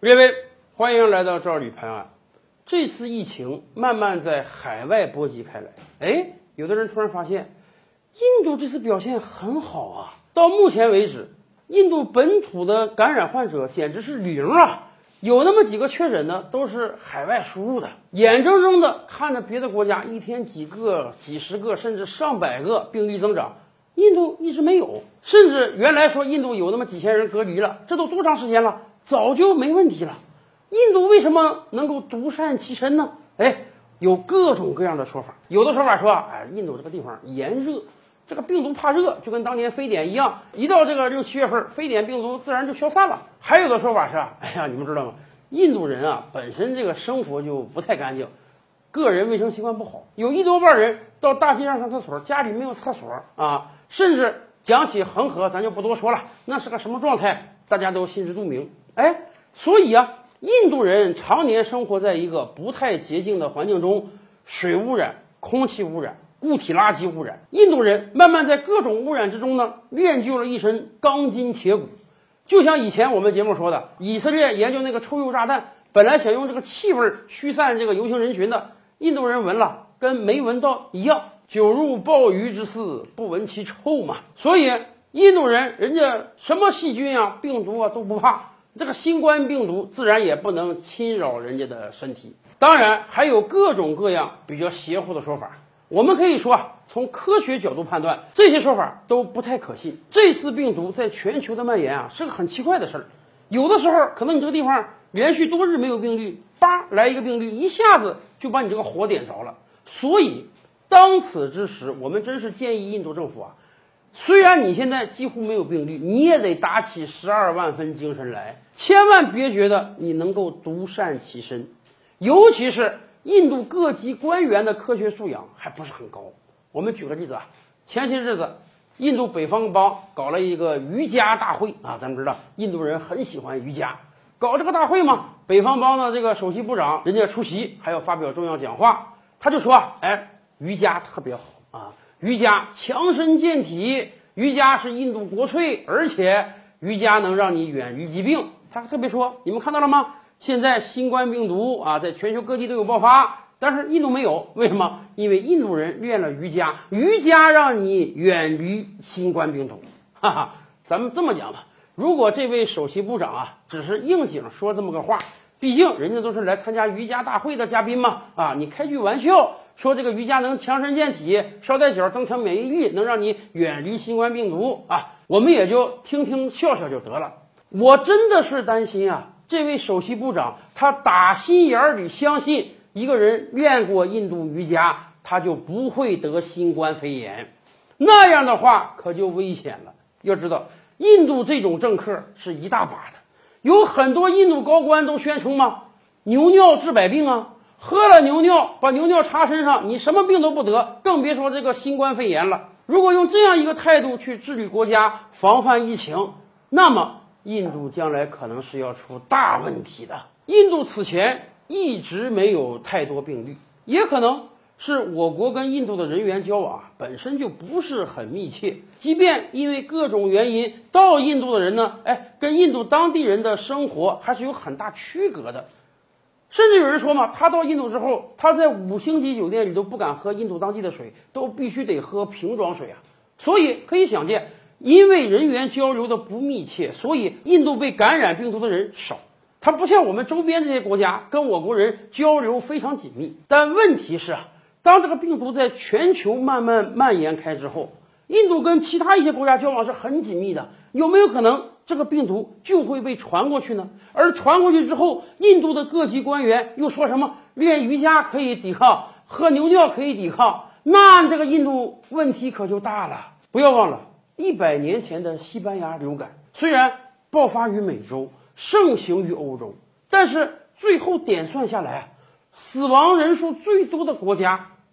列位，欢迎来到赵李拍案。这次疫情慢慢在海外波及开来，哎，有的人突然发现，印度这次表现很好啊。到目前为止，印度本土的感染患者简直是零啊。有那么几个确诊呢，都是海外输入的。眼睁睁的看着别的国家一天几个、几十个，甚至上百个病例增长，印度一直没有。甚至原来说印度有那么几千人隔离了，这都多长时间了？早就没问题了。印度为什么能够独善其身呢？哎，有各种各样的说法。有的说法说，哎，印度这个地方炎热，这个病毒怕热，就跟当年非典一样，一到这个六七月份，非典病毒自然就消散了。还有的说法是，哎呀，你们知道吗？印度人啊，本身这个生活就不太干净，个人卫生习惯不好，有一多半人到大街上上厕所，家里没有厕所啊。甚至讲起恒河，咱就不多说了，那是个什么状态，大家都心知肚明。哎，所以啊，印度人常年生活在一个不太洁净的环境中，水污染、空气污染。固体垃圾污染，印度人慢慢在各种污染之中呢，练就了一身钢筋铁骨。就像以前我们节目说的，以色列研究那个臭鼬炸弹，本来想用这个气味驱散这个游行人群的，印度人闻了跟没闻到一样。久入鲍鱼之肆，不闻其臭嘛。所以印度人人家什么细菌啊、病毒啊都不怕，这个新冠病毒自然也不能侵扰人家的身体。当然还有各种各样比较邪乎的说法。我们可以说啊，从科学角度判断，这些说法都不太可信。这次病毒在全球的蔓延啊，是个很奇怪的事儿。有的时候，可能你这个地方连续多日没有病例，叭来一个病例，一下子就把你这个火点着了。所以，当此之时，我们真是建议印度政府啊，虽然你现在几乎没有病例，你也得打起十二万分精神来，千万别觉得你能够独善其身，尤其是。印度各级官员的科学素养还不是很高。我们举个例子啊，前些日子，印度北方邦搞了一个瑜伽大会啊，咱们知道印度人很喜欢瑜伽，搞这个大会嘛，北方邦的这个首席部长人家出席，还要发表重要讲话，他就说，哎，瑜伽特别好啊，瑜伽强身健体，瑜伽是印度国粹，而且瑜伽能让你远离疾病。他特别说，你们看到了吗？现在新冠病毒啊，在全球各地都有爆发，但是印度没有，为什么？因为印度人练了瑜伽，瑜伽让你远离新冠病毒。哈哈，咱们这么讲吧，如果这位首席部长啊，只是应景说这么个话，毕竟人家都是来参加瑜伽大会的嘉宾嘛，啊，你开句玩笑说这个瑜伽能强身健体，捎带脚增强免疫力，能让你远离新冠病毒啊，我们也就听听笑笑就得了。我真的是担心啊。这位首席部长，他打心眼里相信，一个人练过印度瑜伽，他就不会得新冠肺炎。那样的话，可就危险了。要知道，印度这种政客是一大把的，有很多印度高官都宣称嘛，牛尿治百病啊，喝了牛尿，把牛尿插身上，你什么病都不得，更别说这个新冠肺炎了。如果用这样一个态度去治理国家、防范疫情，那么。印度将来可能是要出大问题的。印度此前一直没有太多病例，也可能是我国跟印度的人员交往本身就不是很密切。即便因为各种原因到印度的人呢，哎，跟印度当地人的生活还是有很大区隔的。甚至有人说嘛，他到印度之后，他在五星级酒店里都不敢喝印度当地的水，都必须得喝瓶装水啊。所以可以想见。因为人员交流的不密切，所以印度被感染病毒的人少。它不像我们周边这些国家，跟我国人交流非常紧密。但问题是啊，当这个病毒在全球慢慢蔓延开之后，印度跟其他一些国家交往是很紧密的。有没有可能这个病毒就会被传过去呢？而传过去之后，印度的各级官员又说什么练瑜伽可以抵抗，喝牛尿可以抵抗？那这个印度问题可就大了。不要忘了。一百年前的西班牙流感虽然爆发于美洲，盛行于欧洲，但是最后点算下来，死亡人数最多的国家